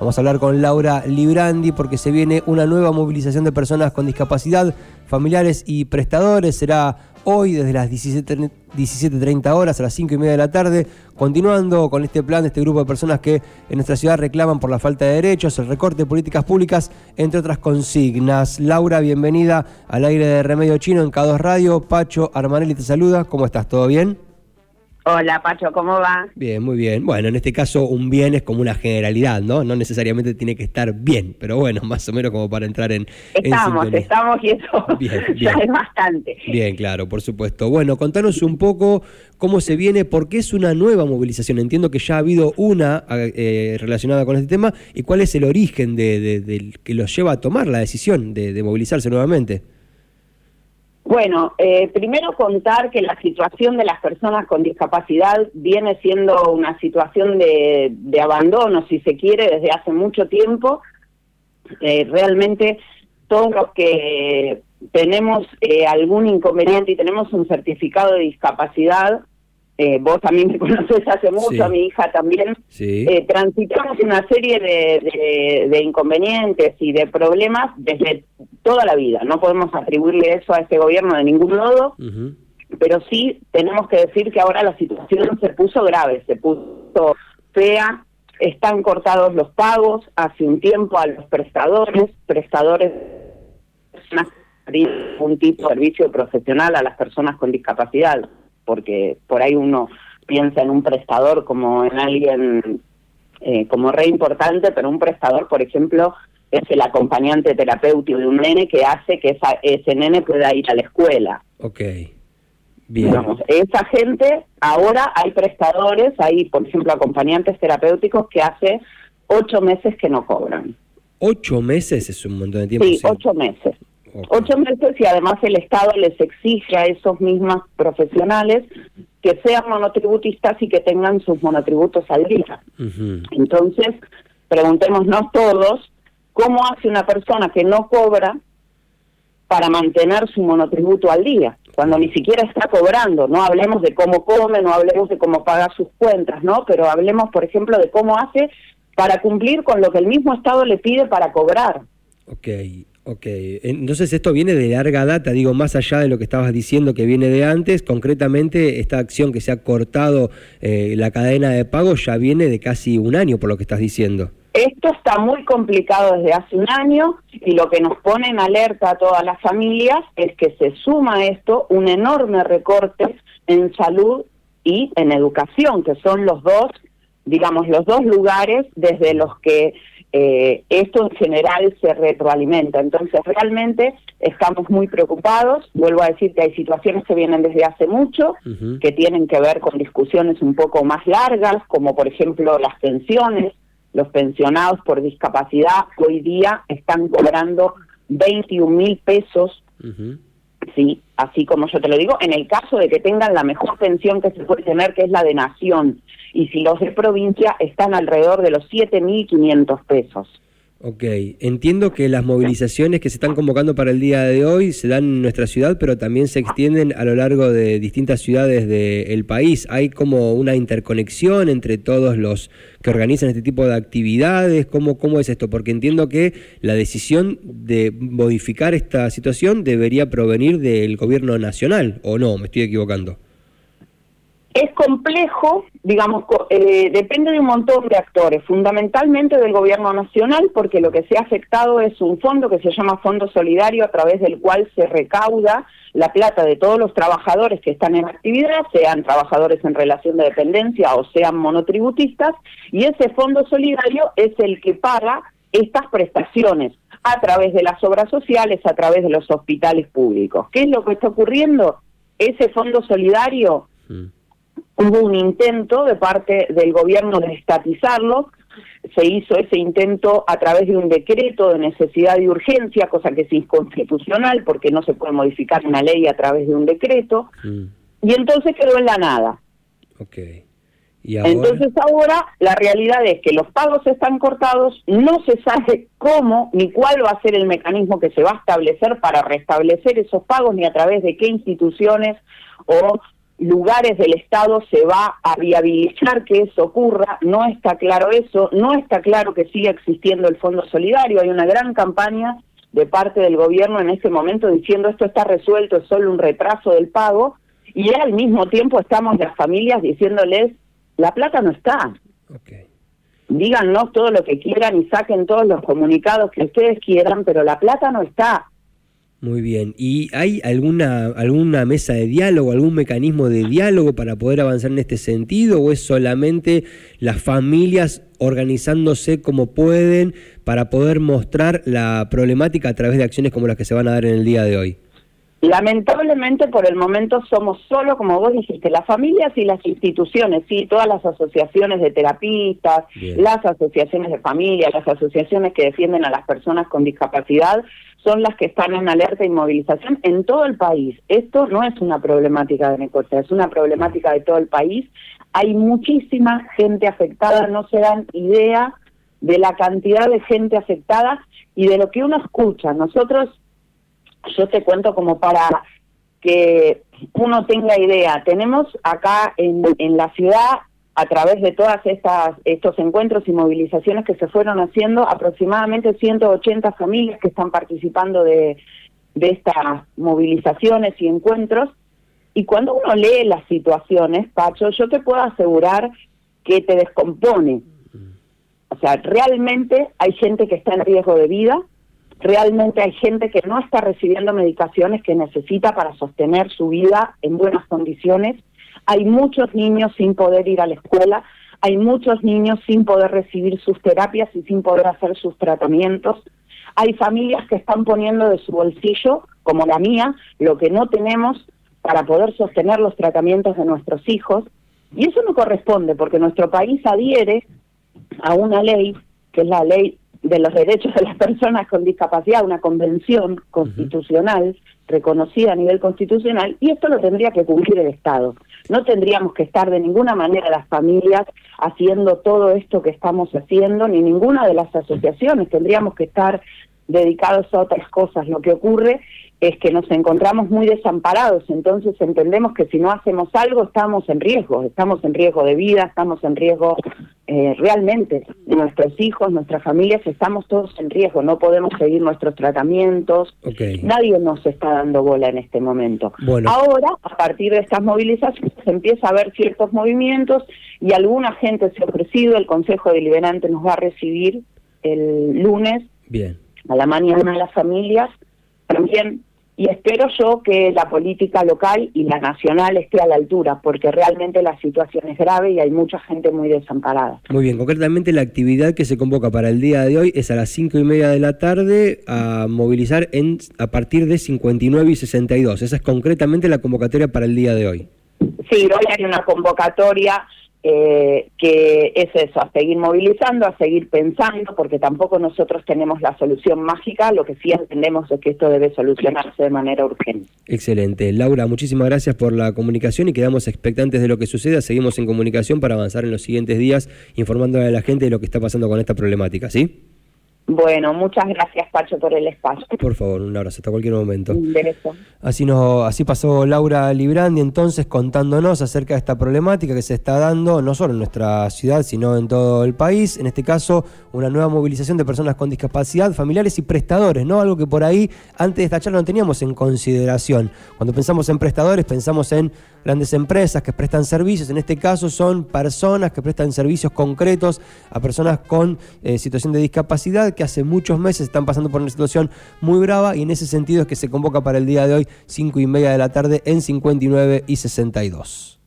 Vamos a hablar con Laura Librandi porque se viene una nueva movilización de personas con discapacidad, familiares y prestadores. Será hoy desde las 17.30 horas a las 5 y media de la tarde, continuando con este plan de este grupo de personas que en nuestra ciudad reclaman por la falta de derechos, el recorte de políticas públicas, entre otras consignas. Laura, bienvenida al aire de Remedio Chino en K2 Radio. Pacho Armanelli te saluda. ¿Cómo estás? ¿Todo bien? Hola Pacho, ¿cómo va? Bien, muy bien. Bueno, en este caso un bien es como una generalidad, ¿no? No necesariamente tiene que estar bien, pero bueno, más o menos como para entrar en... Estamos, estamos y eso bien, ya es bastante. Bien, claro, por supuesto. Bueno, contanos un poco cómo se viene, por qué es una nueva movilización. Entiendo que ya ha habido una eh, relacionada con este tema y cuál es el origen de, que los lleva a tomar la decisión de movilizarse nuevamente. Bueno, eh, primero contar que la situación de las personas con discapacidad viene siendo una situación de, abandono, si se quiere, desde hace mucho tiempo. Eh, realmente todos los que tenemos eh, algún inconveniente y tenemos un certificado de discapacidad, eh, vos también me conoces hace mucho, a mi hija también, eh, transitamos una serie de, inconvenientes y de problemas desde toda la vida. No podemos atribuirle eso a este gobierno de ningún modo, pero sí tenemos que decir que ahora la situación se puso grave, se puso fea, están cortados los pagos hace un tiempo a los prestadores, prestadores un tipo de servicio profesional a las personas con discapacidad porque por ahí uno piensa en un prestador como en alguien eh, como re importante, pero un prestador, por ejemplo, es el acompañante terapéutico de un nene que hace que ese nene pueda ir a la escuela. Ok. Bien. esa gente, ahora hay prestadores, hay, por ejemplo, acompañantes terapéuticos que hace ocho meses que no cobran. ¿Ocho meses es un montón de tiempo? Sí, ocho meses. Ocho meses y además el Estado les exige a esos mismos profesionales que sean monotributistas y que tengan sus monotributos al día. Entonces, preguntémonos todos, ¿cómo hace una persona que no cobra para mantener su monotributo al día? Cuando ni siquiera está cobrando, no hablemos de cómo come, no hablemos de cómo paga sus cuentas, ¿no? Pero hablemos, por ejemplo, de cómo hace para cumplir con lo que el mismo Estado le pide para cobrar. Ok, Ok, entonces esto viene de larga data, digo, más allá de lo que estabas diciendo que viene de antes, concretamente esta acción que se ha cortado eh, la cadena de pago ya viene de casi un año, por lo que estás diciendo. Esto está muy complicado desde hace un año y lo que nos pone en alerta a todas las familias es que se suma a esto un enorme recorte en salud y en educación, que son los dos, digamos, los dos lugares desde los que eh, esto en general se retroalimenta. Entonces, realmente estamos muy preocupados. Vuelvo a decir que hay situaciones que vienen desde hace mucho, que tienen que ver con discusiones un poco más largas, como por ejemplo las pensiones. Los pensionados por discapacidad hoy día están cobrando 21 mil pesos, sí, así como yo te lo digo, en el caso de que tengan la mejor pensión que se puede tener, que es la de nación y si los de provincia están alrededor de los 7.500 pesos. Ok, entiendo que las movilizaciones que se están convocando para el día de hoy se dan en nuestra ciudad, pero también se extienden a lo largo de distintas ciudades del país. ¿Hay como una interconexión entre todos los que organizan este tipo de actividades? ¿Cómo, cómo es esto? Porque entiendo que la decisión de modificar esta situación debería provenir del gobierno nacional, ¿o no? ¿Me estoy equivocando? Es complejo, digamos, eh, depende de un montón de actores, fundamentalmente del gobierno nacional, porque lo que se ha afectado es un fondo que se llama Fondo Solidario, a través del cual se recauda la plata de todos los trabajadores que están en actividad, sean trabajadores en relación de dependencia o sean monotributistas, y ese Fondo Solidario es el que paga estas prestaciones a través de las obras sociales, a través de los hospitales públicos. ¿Qué es lo que está ocurriendo? Ese Fondo Solidario... Mm hubo un intento de parte del gobierno de estatizarlo, se hizo ese intento a través de un decreto de necesidad y urgencia, cosa que es inconstitucional porque no se puede modificar una ley a través de un decreto, mm. y entonces quedó en la nada. Okay. Entonces ahora la realidad es que los pagos están cortados, no se sabe cómo ni cuál va a ser el mecanismo que se va a establecer para restablecer esos pagos, ni a través de qué instituciones o lugares del Estado se va a viabilizar que eso ocurra, no está claro eso, no está claro que siga existiendo el Fondo Solidario, hay una gran campaña de parte del gobierno en este momento diciendo esto está resuelto, es solo un retraso del pago, y al mismo tiempo estamos las familias diciéndoles, la plata no está. Díganos todo lo que quieran y saquen todos los comunicados que ustedes quieran, pero la plata no está. Muy bien. ¿Y hay alguna, alguna mesa de diálogo, algún mecanismo de diálogo para poder avanzar en este sentido? ¿O es solamente las familias organizándose como pueden para poder mostrar la problemática a través de acciones como las que se van a dar en el día de hoy? Lamentablemente por el momento somos solo, como vos dijiste, las familias y las instituciones, sí, todas las asociaciones de terapistas, las asociaciones de familia, las asociaciones que defienden a las personas con discapacidad, son las que están en alerta y movilización en todo el país. Esto no es una problemática de Necochea, es una problemática de todo el país. Hay muchísima gente afectada, no se dan idea de la cantidad de gente afectada y de lo que uno escucha. Nosotros yo te cuento como para que uno tenga idea. Tenemos acá en, en la ciudad, a través de todas estas estos encuentros y movilizaciones que se fueron haciendo, aproximadamente 180 familias que están participando de, de estas movilizaciones y encuentros. Y cuando uno lee las situaciones, Pacho, yo te puedo asegurar que te descompone. O sea, realmente hay gente que está en riesgo de vida, realmente hay gente que no está recibiendo medicaciones que necesita para sostener su vida en buenas condiciones, hay muchos niños sin poder ir a la escuela, hay muchos niños sin poder recibir sus terapias y sin poder hacer sus tratamientos, hay familias que están poniendo de su bolsillo, como la mía, lo que no tenemos para poder sostener los tratamientos de nuestros hijos, y eso no corresponde porque nuestro país adhiere a una ley, que es la ley de los derechos de las personas con discapacidad, una convención constitucional reconocida a nivel constitucional, y esto lo tendría que cumplir el Estado. No tendríamos que estar de ninguna manera las familias haciendo todo esto que estamos haciendo, ni ninguna de las asociaciones, tendríamos que estar dedicados a otras cosas. Lo que ocurre es que nos encontramos muy desamparados, entonces entendemos que si no hacemos algo estamos en riesgo, estamos en riesgo de vida, estamos en riesgo eh, realmente, nuestros hijos, nuestras familias, estamos todos en riesgo, no podemos seguir nuestros tratamientos, nadie nos está dando bola en este momento. Ahora, a partir de estas movilizaciones, se empieza a ver ciertos movimientos y alguna gente se ha ofrecido, el Consejo Deliberante nos va a recibir el lunes Bien. a la mañana a las familias, también y espero yo que la política local y la nacional esté a la altura, porque realmente la situación es grave y hay mucha gente muy desamparada. Muy bien, concretamente la actividad que se convoca para el día de hoy es a las cinco y media de la tarde a movilizar en, a partir de 59 y 62. Esa es concretamente la convocatoria para el día de hoy. Sí, hoy hay una convocatoria eh, que es eso, a seguir movilizando, a seguir pensando, porque tampoco nosotros tenemos la solución mágica, lo que sí entendemos es que esto debe solucionarse de manera urgente. Excelente. Laura, muchísimas gracias por la comunicación y quedamos expectantes de lo que suceda. Seguimos en comunicación para avanzar en los siguientes días informándole a la gente de lo que está pasando con esta problemática, ¿sí? Bueno, muchas gracias Pacho por el espacio. Por favor, un abrazo, hasta cualquier momento. Así, no, así pasó Laura Librandi entonces contándonos acerca de esta problemática que se está dando no solo en nuestra ciudad, sino en todo el país. En este caso, una nueva movilización de personas con discapacidad, familiares y prestadores, ¿no? Algo que por ahí antes de esta charla no teníamos en consideración. Cuando pensamos en prestadores, pensamos en grandes empresas que prestan servicios. En este caso son personas que prestan servicios concretos a personas con eh, situación de discapacidad que hace muchos meses están pasando por una situación muy brava y en ese sentido es que se convoca para el día de hoy 5 y media de la tarde en 59 y 62.